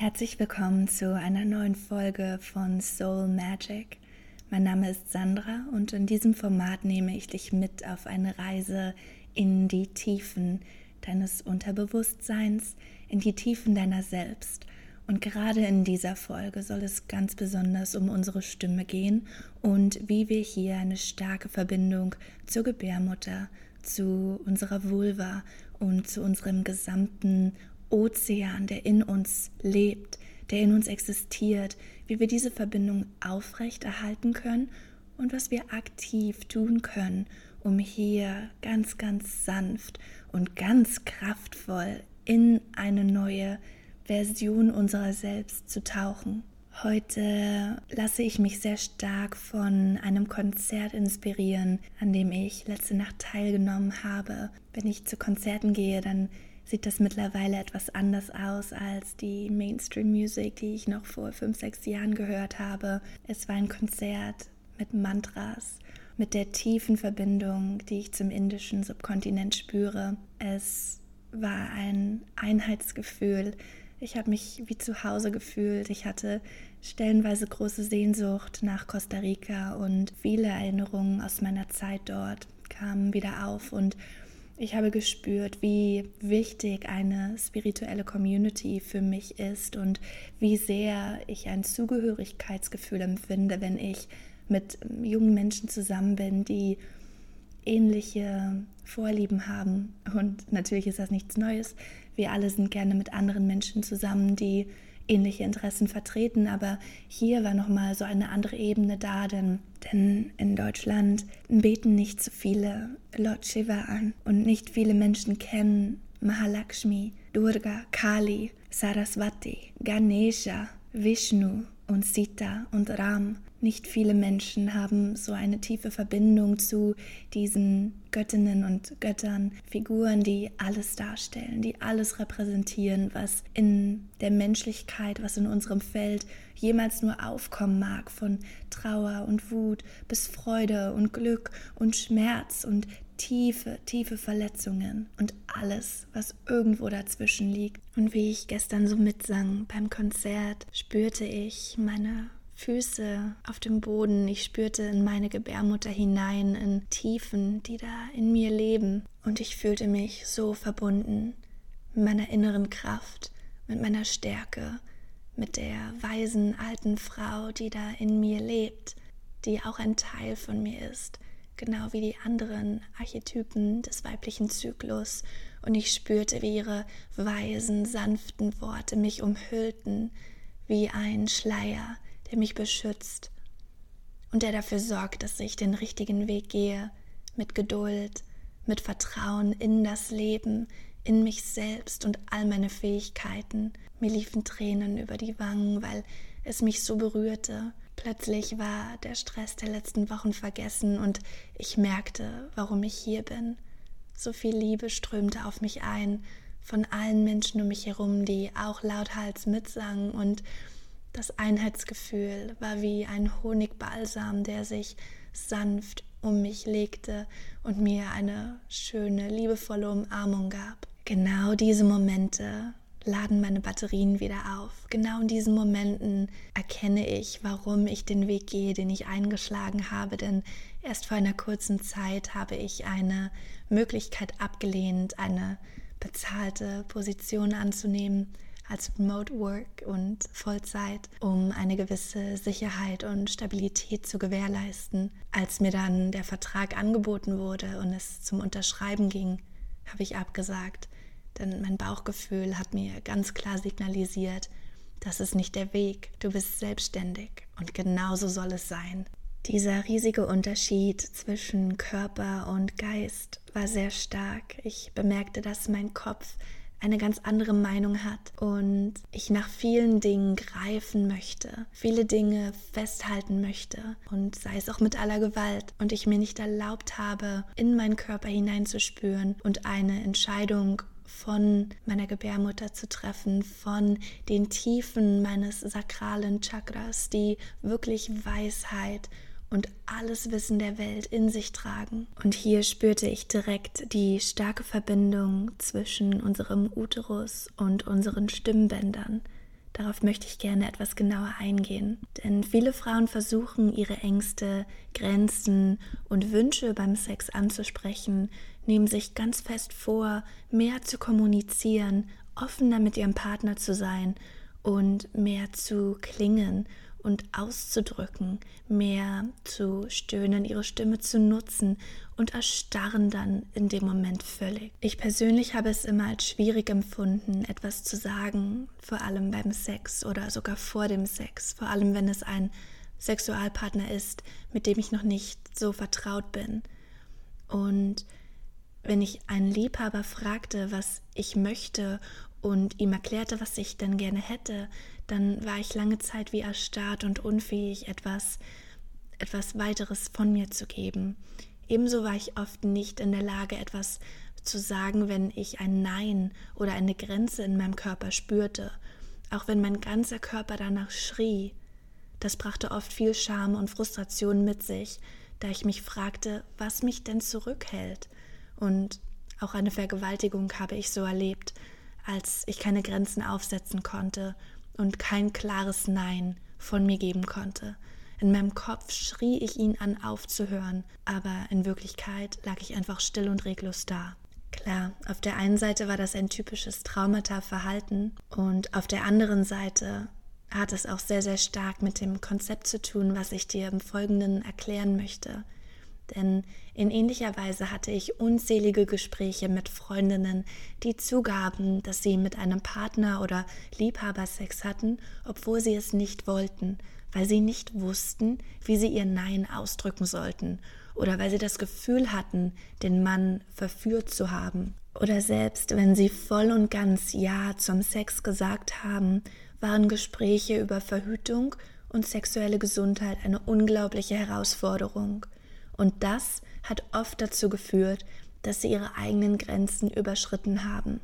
Herzlich willkommen zu einer neuen Folge von Soul Magic. Mein Name ist Sandra und in diesem Format nehme ich dich mit auf eine Reise in die Tiefen deines Unterbewusstseins, in die Tiefen deiner selbst. Und gerade in dieser Folge soll es ganz besonders um unsere Stimme gehen und wie wir hier eine starke Verbindung zur Gebärmutter, zu unserer Vulva und zu unserem gesamten Ozean, der in uns lebt, der in uns existiert, wie wir diese Verbindung aufrechterhalten können und was wir aktiv tun können, um hier ganz, ganz sanft und ganz kraftvoll in eine neue Version unserer selbst zu tauchen. Heute lasse ich mich sehr stark von einem Konzert inspirieren, an dem ich letzte Nacht teilgenommen habe. Wenn ich zu Konzerten gehe, dann sieht das mittlerweile etwas anders aus als die Mainstream-Musik, die ich noch vor fünf, sechs Jahren gehört habe. Es war ein Konzert mit Mantras, mit der tiefen Verbindung, die ich zum indischen Subkontinent spüre. Es war ein Einheitsgefühl. Ich habe mich wie zu Hause gefühlt. Ich hatte stellenweise große Sehnsucht nach Costa Rica und viele Erinnerungen aus meiner Zeit dort kamen wieder auf und ich habe gespürt, wie wichtig eine spirituelle Community für mich ist und wie sehr ich ein Zugehörigkeitsgefühl empfinde, wenn ich mit jungen Menschen zusammen bin, die ähnliche Vorlieben haben. Und natürlich ist das nichts Neues. Wir alle sind gerne mit anderen Menschen zusammen, die ähnliche Interessen vertreten, aber hier war nochmal so eine andere Ebene da, denn, denn in Deutschland beten nicht so viele Lord Shiva an und nicht viele Menschen kennen Mahalakshmi, Durga, Kali, Saraswati, Ganesha, Vishnu und Sita und Ram. Nicht viele Menschen haben so eine tiefe Verbindung zu diesen Göttinnen und Göttern, Figuren, die alles darstellen, die alles repräsentieren, was in der Menschlichkeit, was in unserem Feld jemals nur aufkommen mag, von Trauer und Wut bis Freude und Glück und Schmerz und tiefe, tiefe Verletzungen und alles, was irgendwo dazwischen liegt. Und wie ich gestern so mitsang beim Konzert, spürte ich meine Füße auf dem Boden. Ich spürte in meine Gebärmutter hinein, in Tiefen, die da in mir leben. Und ich fühlte mich so verbunden mit meiner inneren Kraft, mit meiner Stärke, mit der weisen alten Frau, die da in mir lebt, die auch ein Teil von mir ist, genau wie die anderen Archetypen des weiblichen Zyklus. Und ich spürte, wie ihre weisen, sanften Worte mich umhüllten, wie ein Schleier, der mich beschützt und der dafür sorgt, dass ich den richtigen Weg gehe, mit Geduld, mit Vertrauen in das Leben, in mich selbst und all meine Fähigkeiten. Mir liefen Tränen über die Wangen, weil es mich so berührte. Plötzlich war der Stress der letzten Wochen vergessen und ich merkte, warum ich hier bin. So viel Liebe strömte auf mich ein von allen Menschen um mich herum, die auch lauthals mitsangen und das Einheitsgefühl war wie ein Honigbalsam, der sich sanft um mich legte und mir eine schöne, liebevolle Umarmung gab. Genau diese Momente laden meine Batterien wieder auf. Genau in diesen Momenten erkenne ich, warum ich den Weg gehe, den ich eingeschlagen habe, denn erst vor einer kurzen Zeit habe ich eine Möglichkeit abgelehnt, eine bezahlte Position anzunehmen, als Remote Work und Vollzeit, um eine gewisse Sicherheit und Stabilität zu gewährleisten. Als mir dann der Vertrag angeboten wurde und es zum Unterschreiben ging, habe ich abgesagt, denn mein Bauchgefühl hat mir ganz klar signalisiert, das ist nicht der Weg, du bist selbstständig und genauso soll es sein. Dieser riesige Unterschied zwischen Körper und Geist war sehr stark. Ich bemerkte, dass mein Kopf eine ganz andere Meinung hat und ich nach vielen Dingen greifen möchte, viele Dinge festhalten möchte und sei es auch mit aller Gewalt und ich mir nicht erlaubt habe, in meinen Körper hineinzuspüren und eine Entscheidung von meiner Gebärmutter zu treffen, von den Tiefen meines sakralen Chakras, die wirklich Weisheit und alles Wissen der Welt in sich tragen. Und hier spürte ich direkt die starke Verbindung zwischen unserem Uterus und unseren Stimmbändern. Darauf möchte ich gerne etwas genauer eingehen. Denn viele Frauen versuchen, ihre Ängste, Grenzen und Wünsche beim Sex anzusprechen, nehmen sich ganz fest vor, mehr zu kommunizieren, offener mit ihrem Partner zu sein und mehr zu klingen und auszudrücken, mehr zu stöhnen, ihre Stimme zu nutzen und erstarren dann in dem Moment völlig. Ich persönlich habe es immer als schwierig empfunden, etwas zu sagen, vor allem beim Sex oder sogar vor dem Sex, vor allem wenn es ein Sexualpartner ist, mit dem ich noch nicht so vertraut bin. Und wenn ich einen Liebhaber fragte, was ich möchte und ihm erklärte, was ich denn gerne hätte, dann war ich lange Zeit wie erstarrt und unfähig, etwas, etwas weiteres von mir zu geben. Ebenso war ich oft nicht in der Lage, etwas zu sagen, wenn ich ein Nein oder eine Grenze in meinem Körper spürte, auch wenn mein ganzer Körper danach schrie. Das brachte oft viel Scham und Frustration mit sich, da ich mich fragte, was mich denn zurückhält. Und auch eine Vergewaltigung habe ich so erlebt, als ich keine Grenzen aufsetzen konnte und kein klares Nein von mir geben konnte. In meinem Kopf schrie ich ihn an, aufzuhören, aber in Wirklichkeit lag ich einfach still und reglos da. Klar, auf der einen Seite war das ein typisches Traumata-Verhalten und auf der anderen Seite hat es auch sehr, sehr stark mit dem Konzept zu tun, was ich dir im Folgenden erklären möchte. Denn in ähnlicher Weise hatte ich unzählige Gespräche mit Freundinnen, die zugaben, dass sie mit einem Partner oder Liebhaber Sex hatten, obwohl sie es nicht wollten, weil sie nicht wussten, wie sie ihr Nein ausdrücken sollten oder weil sie das Gefühl hatten, den Mann verführt zu haben. Oder selbst wenn sie voll und ganz Ja zum Sex gesagt haben, waren Gespräche über Verhütung und sexuelle Gesundheit eine unglaubliche Herausforderung. Und das hat oft dazu geführt, dass sie ihre eigenen Grenzen überschritten haben.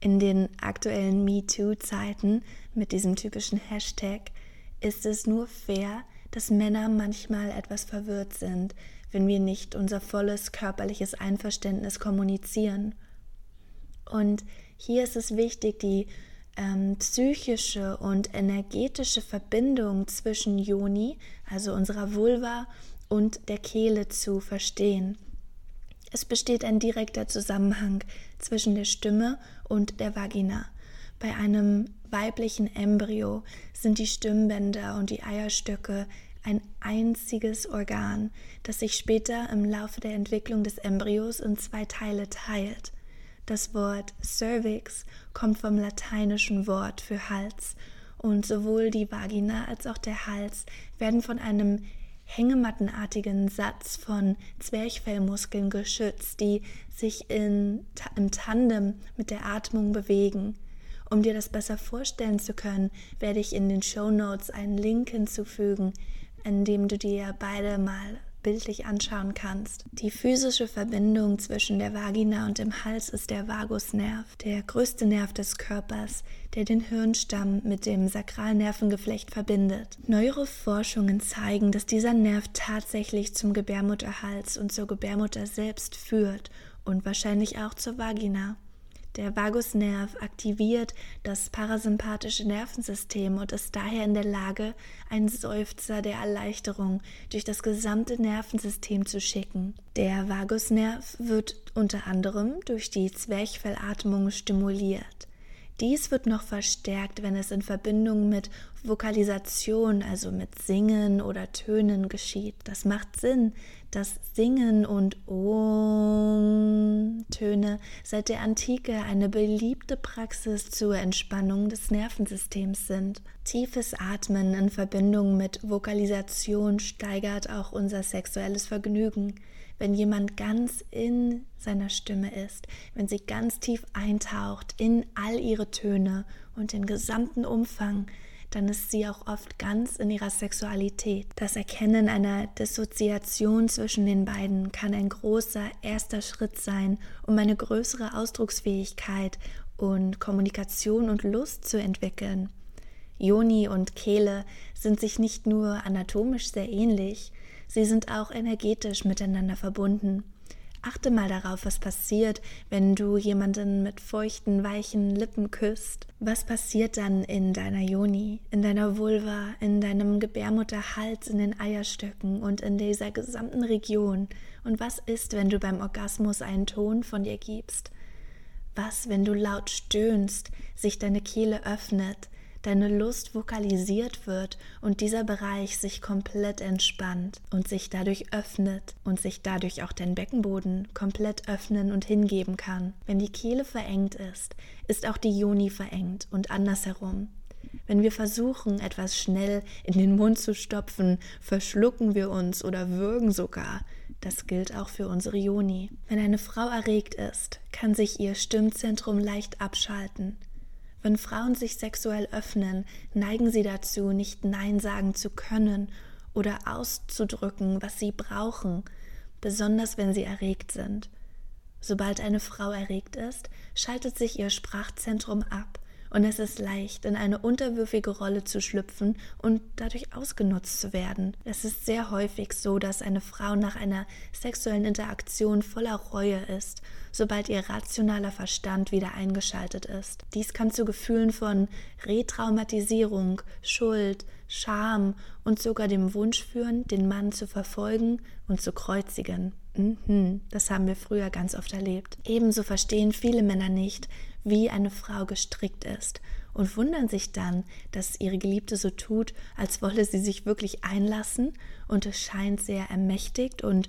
In den aktuellen MeToo-Zeiten mit diesem typischen Hashtag ist es nur fair, dass Männer manchmal etwas verwirrt sind, wenn wir nicht unser volles körperliches Einverständnis kommunizieren. Und hier ist es wichtig, die ähm, psychische und energetische Verbindung zwischen Yoni, also unserer Vulva, und der Kehle zu verstehen. Es besteht ein direkter Zusammenhang zwischen der Stimme und der Vagina. Bei einem weiblichen Embryo sind die Stimmbänder und die Eierstöcke ein einziges Organ, das sich später im Laufe der Entwicklung des Embryos in zwei Teile teilt. Das Wort Cervix kommt vom lateinischen Wort für Hals und sowohl die Vagina als auch der Hals werden von einem hängemattenartigen Satz von Zwerchfellmuskeln geschützt, die sich in, im Tandem mit der Atmung bewegen. Um dir das besser vorstellen zu können, werde ich in den Show Notes einen Link hinzufügen, in dem du dir beide mal bildlich anschauen kannst. Die physische Verbindung zwischen der Vagina und dem Hals ist der Vagusnerv, der größte Nerv des Körpers, der den Hirnstamm mit dem Sakralnervengeflecht verbindet. Neuere Forschungen zeigen, dass dieser Nerv tatsächlich zum Gebärmutterhals und zur Gebärmutter selbst führt und wahrscheinlich auch zur Vagina. Der Vagusnerv aktiviert das parasympathische Nervensystem und ist daher in der Lage, einen Seufzer der Erleichterung durch das gesamte Nervensystem zu schicken. Der Vagusnerv wird unter anderem durch die Zwerchfellatmung stimuliert. Dies wird noch verstärkt, wenn es in Verbindung mit Vokalisation, also mit Singen oder Tönen geschieht. Das macht Sinn, dass Singen und Om-Töne seit der Antike eine beliebte Praxis zur Entspannung des Nervensystems sind. Tiefes Atmen in Verbindung mit Vokalisation steigert auch unser sexuelles Vergnügen wenn jemand ganz in seiner Stimme ist, wenn sie ganz tief eintaucht in all ihre Töne und den gesamten Umfang, dann ist sie auch oft ganz in ihrer Sexualität. Das Erkennen einer Dissoziation zwischen den beiden kann ein großer erster Schritt sein, um eine größere Ausdrucksfähigkeit und Kommunikation und Lust zu entwickeln. Joni und Kehle sind sich nicht nur anatomisch sehr ähnlich, Sie sind auch energetisch miteinander verbunden. Achte mal darauf, was passiert, wenn du jemanden mit feuchten, weichen Lippen küsst. Was passiert dann in deiner Joni, in deiner Vulva, in deinem Gebärmutterhals, in den Eierstöcken und in dieser gesamten Region? Und was ist, wenn du beim Orgasmus einen Ton von dir gibst? Was, wenn du laut stöhnst, sich deine Kehle öffnet, deine Lust vokalisiert wird und dieser Bereich sich komplett entspannt und sich dadurch öffnet und sich dadurch auch dein Beckenboden komplett öffnen und hingeben kann. Wenn die Kehle verengt ist, ist auch die Joni verengt und andersherum. Wenn wir versuchen, etwas schnell in den Mund zu stopfen, verschlucken wir uns oder würgen sogar. Das gilt auch für unsere Joni. Wenn eine Frau erregt ist, kann sich ihr Stimmzentrum leicht abschalten. Wenn Frauen sich sexuell öffnen, neigen sie dazu, nicht Nein sagen zu können oder auszudrücken, was sie brauchen, besonders wenn sie erregt sind. Sobald eine Frau erregt ist, schaltet sich ihr Sprachzentrum ab und es ist leicht, in eine unterwürfige Rolle zu schlüpfen und dadurch ausgenutzt zu werden. Es ist sehr häufig so, dass eine Frau nach einer sexuellen Interaktion voller Reue ist, sobald ihr rationaler Verstand wieder eingeschaltet ist. Dies kann zu Gefühlen von Retraumatisierung, Schuld, Scham und sogar dem Wunsch führen, den Mann zu verfolgen und zu kreuzigen. Mhm, das haben wir früher ganz oft erlebt. Ebenso verstehen viele Männer nicht, wie eine Frau gestrickt ist und wundern sich dann, dass ihre Geliebte so tut, als wolle sie sich wirklich einlassen und es scheint sehr ermächtigt und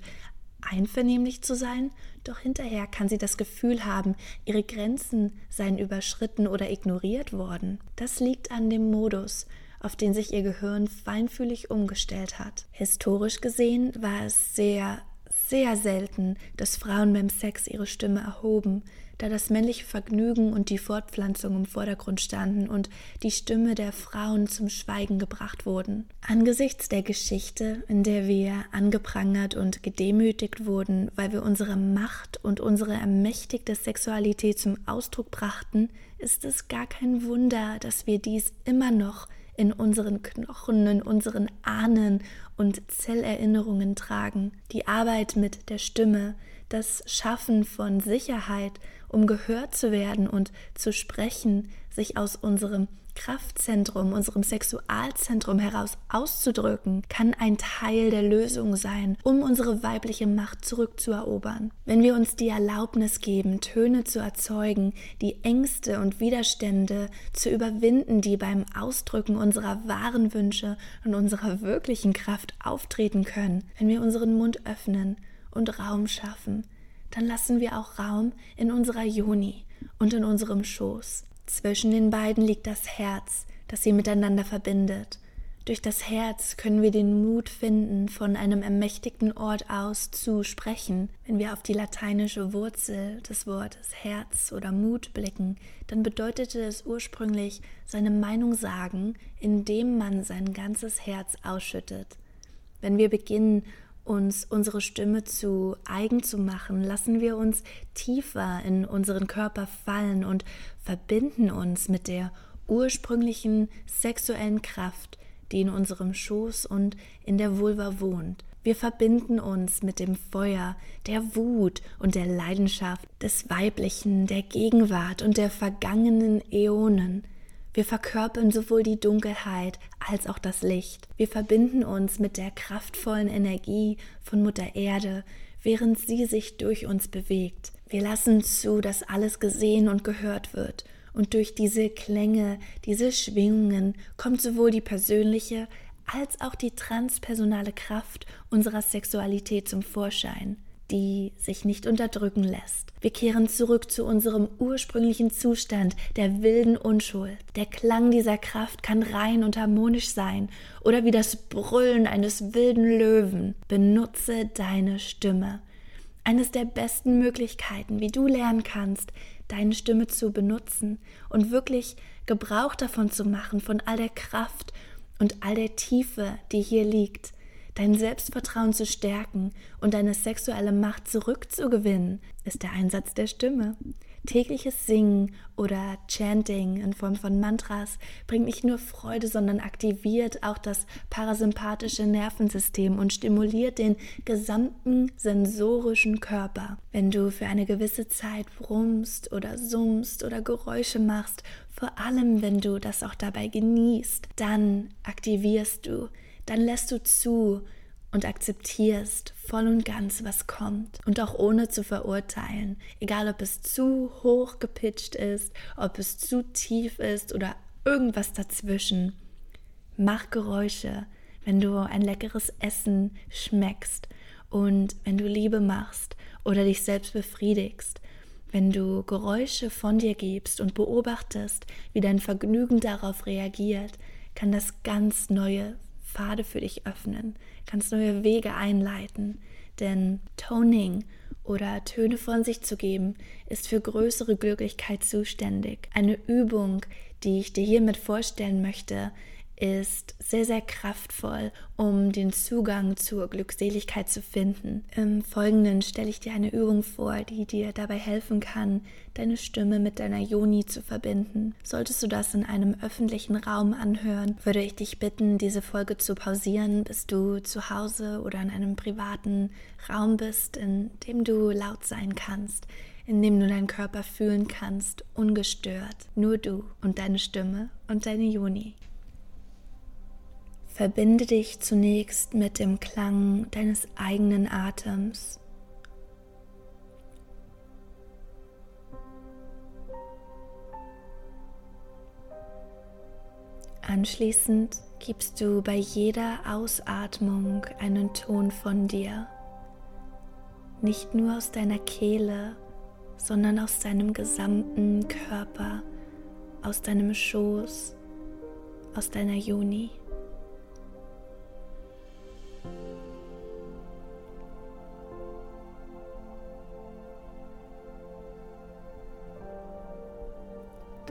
einvernehmlich zu sein, doch hinterher kann sie das Gefühl haben, ihre Grenzen seien überschritten oder ignoriert worden. Das liegt an dem Modus, auf den sich ihr Gehirn feinfühlig umgestellt hat. Historisch gesehen war es sehr, sehr selten, dass Frauen beim Sex ihre Stimme erhoben, da das männliche Vergnügen und die Fortpflanzung im Vordergrund standen und die Stimme der Frauen zum Schweigen gebracht wurden. Angesichts der Geschichte, in der wir angeprangert und gedemütigt wurden, weil wir unsere Macht und unsere ermächtigte Sexualität zum Ausdruck brachten, ist es gar kein Wunder, dass wir dies immer noch in unseren Knochen, in unseren Ahnen und Zellerinnerungen tragen. Die Arbeit mit der Stimme, das Schaffen von Sicherheit, um gehört zu werden und zu sprechen, sich aus unserem Kraftzentrum, unserem Sexualzentrum heraus auszudrücken, kann ein Teil der Lösung sein, um unsere weibliche Macht zurückzuerobern. Wenn wir uns die Erlaubnis geben, Töne zu erzeugen, die Ängste und Widerstände zu überwinden, die beim Ausdrücken unserer wahren Wünsche und unserer wirklichen Kraft auftreten können, wenn wir unseren Mund öffnen und Raum schaffen, dann lassen wir auch Raum in unserer Joni und in unserem Schoß. Zwischen den beiden liegt das Herz, das sie miteinander verbindet. Durch das Herz können wir den Mut finden, von einem ermächtigten Ort aus zu sprechen. Wenn wir auf die lateinische Wurzel des Wortes Herz oder Mut blicken, dann bedeutete es ursprünglich seine Meinung sagen, indem man sein ganzes Herz ausschüttet. Wenn wir beginnen, uns unsere Stimme zu eigen zu machen, lassen wir uns tiefer in unseren Körper fallen und verbinden uns mit der ursprünglichen sexuellen Kraft, die in unserem Schoß und in der Vulva wohnt. Wir verbinden uns mit dem Feuer, der Wut und der Leidenschaft des Weiblichen, der Gegenwart und der vergangenen Äonen. Wir verkörpern sowohl die Dunkelheit als auch das Licht. Wir verbinden uns mit der kraftvollen Energie von Mutter Erde, während sie sich durch uns bewegt. Wir lassen zu, dass alles gesehen und gehört wird. Und durch diese Klänge, diese Schwingungen kommt sowohl die persönliche als auch die transpersonale Kraft unserer Sexualität zum Vorschein die sich nicht unterdrücken lässt. Wir kehren zurück zu unserem ursprünglichen Zustand der wilden Unschuld. Der Klang dieser Kraft kann rein und harmonisch sein oder wie das Brüllen eines wilden Löwen. Benutze deine Stimme. Eines der besten Möglichkeiten, wie du lernen kannst, deine Stimme zu benutzen und wirklich Gebrauch davon zu machen, von all der Kraft und all der Tiefe, die hier liegt dein Selbstvertrauen zu stärken und deine sexuelle Macht zurückzugewinnen, ist der Einsatz der Stimme. Tägliches Singen oder Chanting in Form von Mantras bringt nicht nur Freude, sondern aktiviert auch das parasympathische Nervensystem und stimuliert den gesamten sensorischen Körper. Wenn du für eine gewisse Zeit brummst oder summst oder Geräusche machst, vor allem wenn du das auch dabei genießt, dann aktivierst du, dann lässt du zu, und akzeptierst voll und ganz, was kommt und auch ohne zu verurteilen, egal ob es zu hoch gepitcht ist, ob es zu tief ist oder irgendwas dazwischen. Mach Geräusche, wenn du ein leckeres Essen schmeckst und wenn du Liebe machst oder dich selbst befriedigst. Wenn du Geräusche von dir gibst und beobachtest, wie dein Vergnügen darauf reagiert, kann das ganz neue Pfade für dich öffnen, kannst neue Wege einleiten. Denn Toning oder Töne von sich zu geben, ist für größere Glücklichkeit zuständig. Eine Übung, die ich dir hiermit vorstellen möchte, ist sehr, sehr kraftvoll, um den Zugang zur Glückseligkeit zu finden. Im Folgenden stelle ich dir eine Übung vor, die dir dabei helfen kann, deine Stimme mit deiner Yoni zu verbinden. Solltest du das in einem öffentlichen Raum anhören, würde ich dich bitten, diese Folge zu pausieren, bis du zu Hause oder in einem privaten Raum bist, in dem du laut sein kannst in dem du deinen Körper fühlen kannst, ungestört, nur du und deine Stimme und deine Juni. Verbinde dich zunächst mit dem Klang deines eigenen Atems. Anschließend gibst du bei jeder Ausatmung einen Ton von dir, nicht nur aus deiner Kehle, sondern aus deinem gesamten Körper, aus deinem Schoß, aus deiner Juni.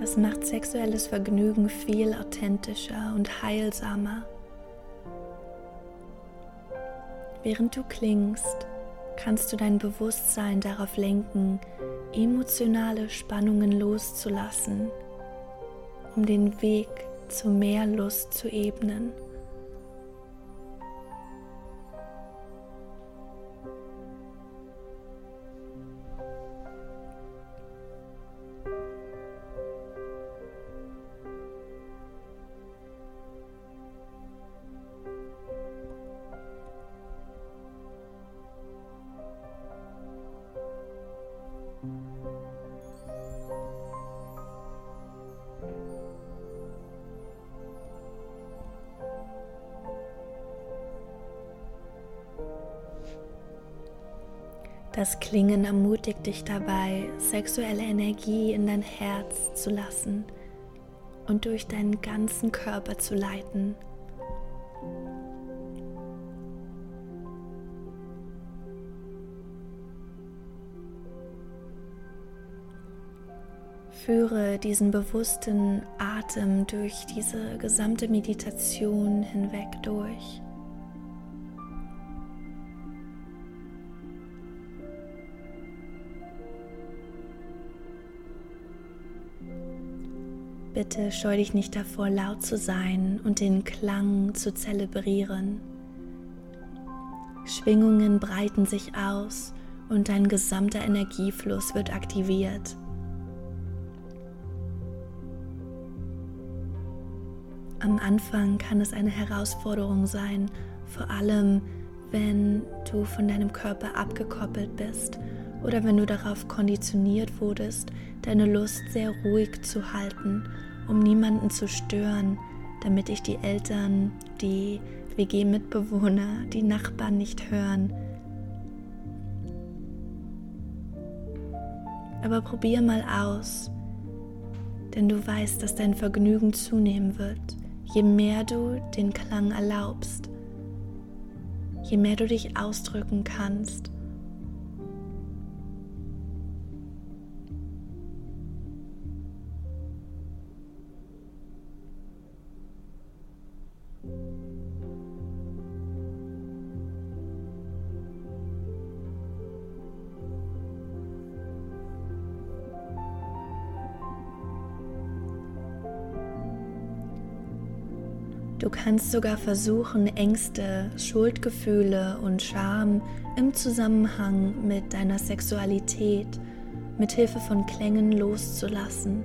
Das macht sexuelles Vergnügen viel authentischer und heilsamer. Während du klingst, kannst du dein Bewusstsein darauf lenken, emotionale Spannungen loszulassen, um den Weg zu mehr Lust zu ebnen. Das Klingen ermutigt dich dabei, sexuelle Energie in dein Herz zu lassen und durch deinen ganzen Körper zu leiten. Führe diesen bewussten Atem durch diese gesamte Meditation hinweg durch. Bitte scheu dich nicht davor, laut zu sein und den Klang zu zelebrieren. Schwingungen breiten sich aus und dein gesamter Energiefluss wird aktiviert. Am Anfang kann es eine Herausforderung sein, vor allem wenn du von deinem Körper abgekoppelt bist oder wenn du darauf konditioniert wurdest, deine Lust sehr ruhig zu halten um niemanden zu stören, damit dich die Eltern, die WG-Mitbewohner, die Nachbarn nicht hören. Aber probier mal aus, denn du weißt, dass dein Vergnügen zunehmen wird, je mehr du den Klang erlaubst, je mehr du dich ausdrücken kannst Du kannst sogar versuchen, Ängste, Schuldgefühle und Scham im Zusammenhang mit deiner Sexualität mit Hilfe von Klängen loszulassen.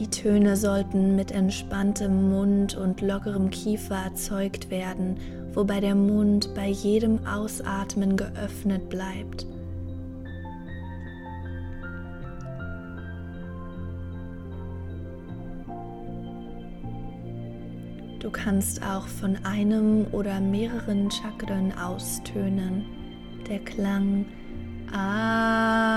Die Töne sollten mit entspanntem Mund und lockerem Kiefer erzeugt werden, wobei der Mund bei jedem Ausatmen geöffnet bleibt. Du kannst auch von einem oder mehreren Chakren austönen. Der Klang A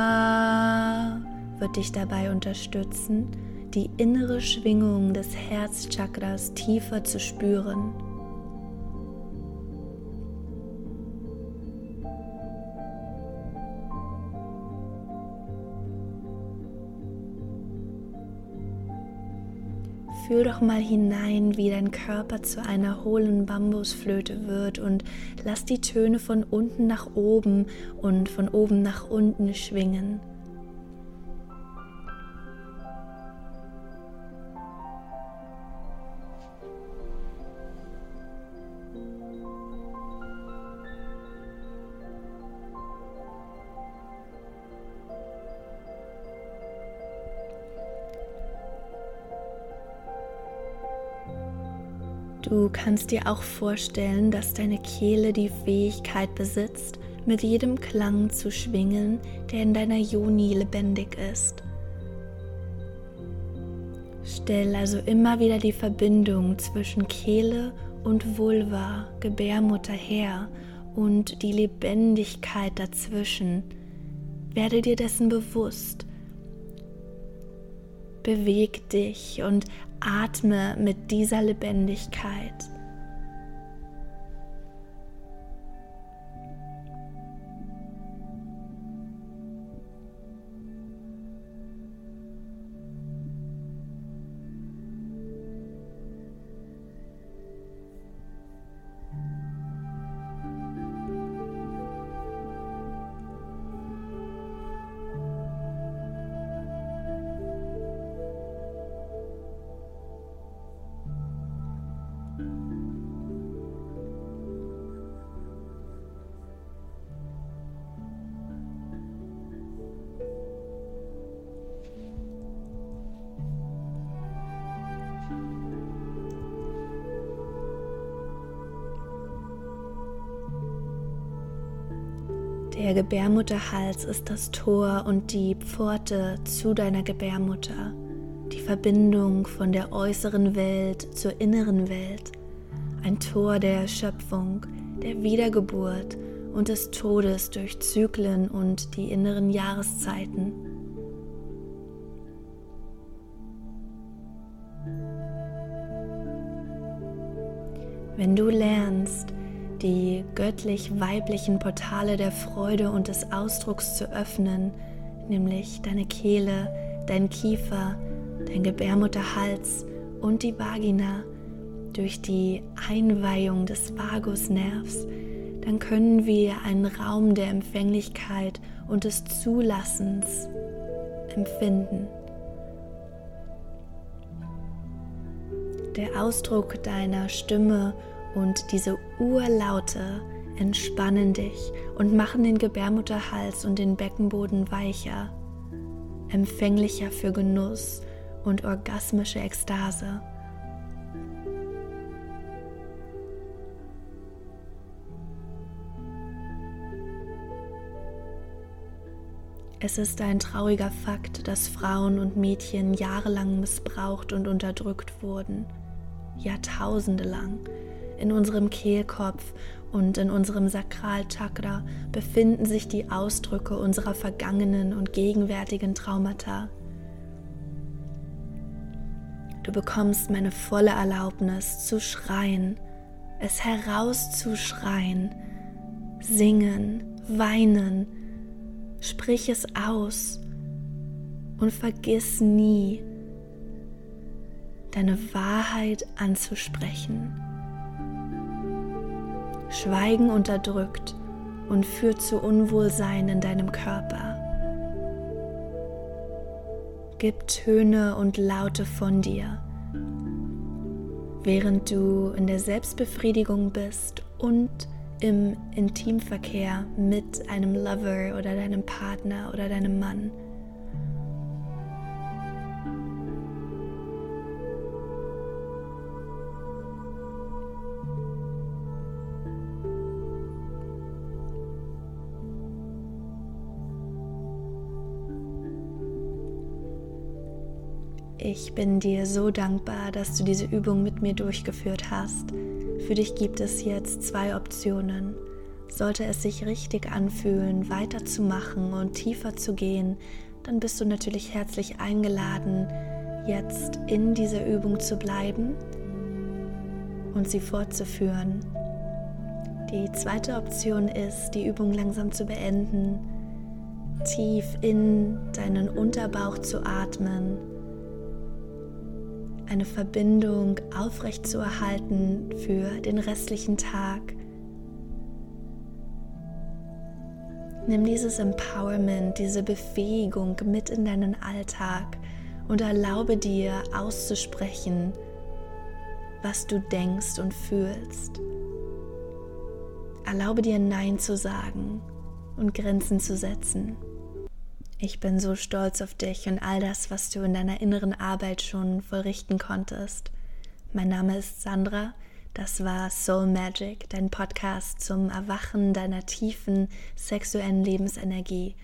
wird dich dabei unterstützen, die innere Schwingung des Herzchakras tiefer zu spüren. Fühl doch mal hinein, wie dein Körper zu einer hohlen Bambusflöte wird und lass die Töne von unten nach oben und von oben nach unten schwingen. Du kannst dir auch vorstellen, dass deine Kehle die Fähigkeit besitzt, mit jedem Klang zu schwingen, der in deiner Joni lebendig ist. Stell also immer wieder die Verbindung zwischen Kehle und Vulva, Gebärmutter her und die Lebendigkeit dazwischen. Werde dir dessen bewusst. Beweg dich und Atme mit dieser Lebendigkeit. Der Gebärmutterhals ist das Tor und die Pforte zu deiner Gebärmutter, die Verbindung von der äußeren Welt zur inneren Welt, ein Tor der Schöpfung, der Wiedergeburt und des Todes durch Zyklen und die inneren Jahreszeiten. Wenn du lernst, die göttlich-weiblichen Portale der Freude und des Ausdrucks zu öffnen, nämlich deine Kehle, dein Kiefer, dein Gebärmutterhals und die Vagina durch die Einweihung des Vagusnervs, dann können wir einen Raum der Empfänglichkeit und des Zulassens empfinden. Der Ausdruck deiner Stimme und diese Urlaute entspannen dich und machen den Gebärmutterhals und den Beckenboden weicher, empfänglicher für Genuss und orgasmische Ekstase. Es ist ein trauriger Fakt, dass Frauen und Mädchen jahrelang missbraucht und unterdrückt wurden, Jahrtausende lang in unserem Kehlkopf und in unserem Sakralchakra befinden sich die Ausdrücke unserer vergangenen und gegenwärtigen Traumata. Du bekommst meine volle Erlaubnis zu schreien, es herauszuschreien, singen, weinen, sprich es aus und vergiss nie, deine Wahrheit anzusprechen. Schweigen unterdrückt und führt zu Unwohlsein in deinem Körper. Gib Töne und Laute von dir, während du in der Selbstbefriedigung bist und im Intimverkehr mit einem Lover oder deinem Partner oder deinem Mann. Ich bin dir so dankbar, dass du diese Übung mit mir durchgeführt hast. Für dich gibt es jetzt zwei Optionen. Sollte es sich richtig anfühlen, weiterzumachen und tiefer zu gehen, dann bist du natürlich herzlich eingeladen, jetzt in dieser Übung zu bleiben und sie fortzuführen. Die zweite Option ist, die Übung langsam zu beenden, tief in deinen Unterbauch zu atmen eine Verbindung aufrechtzuerhalten für den restlichen Tag. Nimm dieses Empowerment, diese Befähigung mit in deinen Alltag und erlaube dir auszusprechen, was du denkst und fühlst. Erlaube dir Nein zu sagen und Grenzen zu setzen. Ich bin so stolz auf dich und all das, was du in deiner inneren Arbeit schon vollrichten konntest. Mein Name ist Sandra. Das war Soul Magic, dein Podcast zum Erwachen deiner tiefen sexuellen Lebensenergie.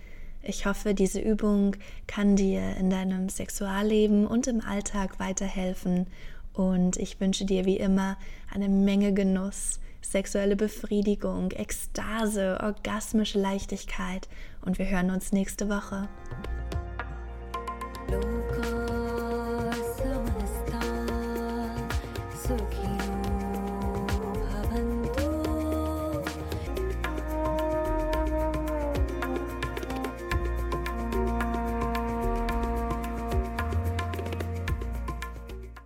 Ich hoffe, diese Übung kann dir in deinem Sexualleben und im Alltag weiterhelfen und ich wünsche dir wie immer eine Menge Genuss, sexuelle Befriedigung, Ekstase, orgasmische Leichtigkeit und wir hören uns nächste Woche.